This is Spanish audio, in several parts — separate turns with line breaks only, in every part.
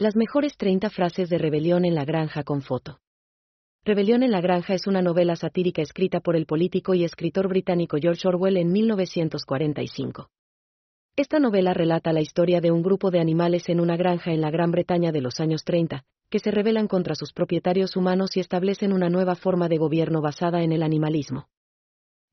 Las mejores 30 frases de Rebelión en la Granja con foto. Rebelión en la Granja es una novela satírica escrita por el político y escritor británico George Orwell en 1945. Esta novela relata la historia de un grupo de animales en una granja en la Gran Bretaña de los años 30, que se rebelan contra sus propietarios humanos y establecen una nueva forma de gobierno basada en el animalismo.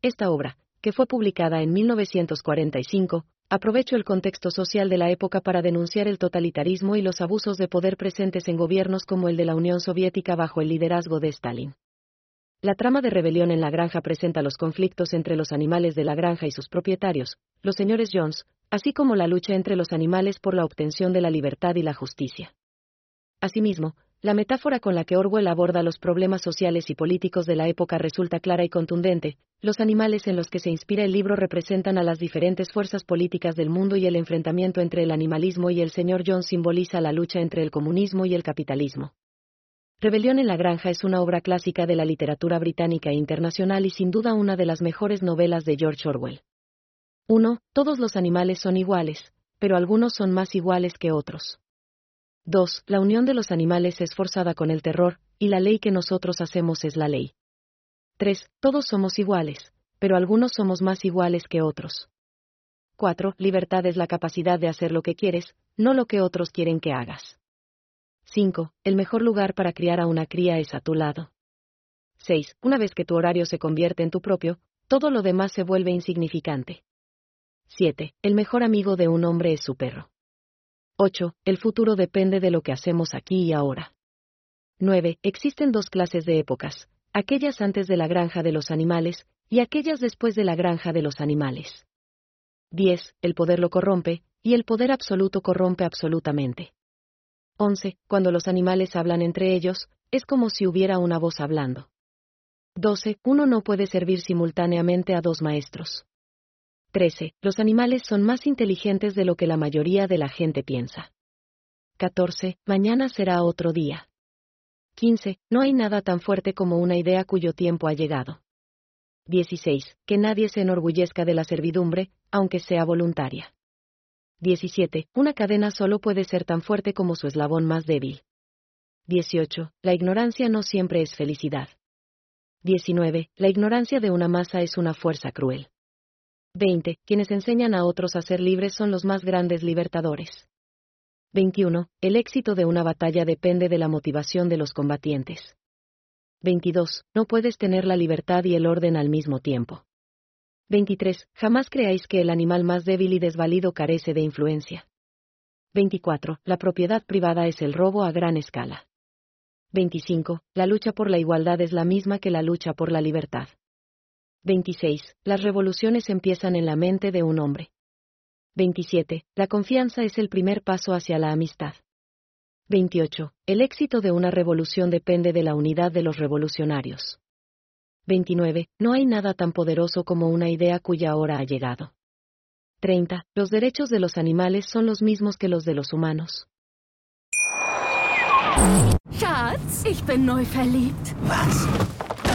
Esta obra, que fue publicada en 1945, Aprovecho el contexto social de la época para denunciar el totalitarismo y los abusos de poder presentes en gobiernos como el de la Unión Soviética bajo el liderazgo de Stalin. La trama de rebelión en la granja presenta los conflictos entre los animales de la granja y sus propietarios, los señores Jones, así como la lucha entre los animales por la obtención de la libertad y la justicia. Asimismo, la metáfora con la que Orwell aborda los problemas sociales y políticos de la época resulta clara y contundente. Los animales en los que se inspira el libro representan a las diferentes fuerzas políticas del mundo y el enfrentamiento entre el animalismo y el señor John simboliza la lucha entre el comunismo y el capitalismo. Rebelión en la Granja es una obra clásica de la literatura británica e internacional y sin duda una de las mejores novelas de George Orwell. 1. Todos los animales son iguales, pero algunos son más iguales que otros. 2. La unión de los animales es forzada con el terror, y la ley que nosotros hacemos es la ley. 3. Todos somos iguales, pero algunos somos más iguales que otros. 4. Libertad es la capacidad de hacer lo que quieres, no lo que otros quieren que hagas. 5. El mejor lugar para criar a una cría es a tu lado. 6. Una vez que tu horario se convierte en tu propio, todo lo demás se vuelve insignificante. 7. El mejor amigo de un hombre es su perro. 8. El futuro depende de lo que hacemos aquí y ahora. 9. Existen dos clases de épocas, aquellas antes de la granja de los animales, y aquellas después de la granja de los animales. 10. El poder lo corrompe, y el poder absoluto corrompe absolutamente. 11. Cuando los animales hablan entre ellos, es como si hubiera una voz hablando. 12. Uno no puede servir simultáneamente a dos maestros. 13. Los animales son más inteligentes de lo que la mayoría de la gente piensa. 14. Mañana será otro día. 15. No hay nada tan fuerte como una idea cuyo tiempo ha llegado. 16. Que nadie se enorgullezca de la servidumbre, aunque sea voluntaria. 17. Una cadena solo puede ser tan fuerte como su eslabón más débil. 18. La ignorancia no siempre es felicidad. 19. La ignorancia de una masa es una fuerza cruel. 20. Quienes enseñan a otros a ser libres son los más grandes libertadores. 21. El éxito de una batalla depende de la motivación de los combatientes. 22. No puedes tener la libertad y el orden al mismo tiempo. 23. Jamás creáis que el animal más débil y desvalido carece de influencia. 24. La propiedad privada es el robo a gran escala. 25. La lucha por la igualdad es la misma que la lucha por la libertad. 26. Las revoluciones empiezan en la mente de un hombre. 27. La confianza es el primer paso hacia la amistad. 28. El éxito de una revolución depende de la unidad de los revolucionarios. 29. No hay nada tan poderoso como una idea cuya hora ha llegado. 30. Los derechos de los animales son los mismos que los de los humanos.
Schatz, ich bin neu verliebt.
Was?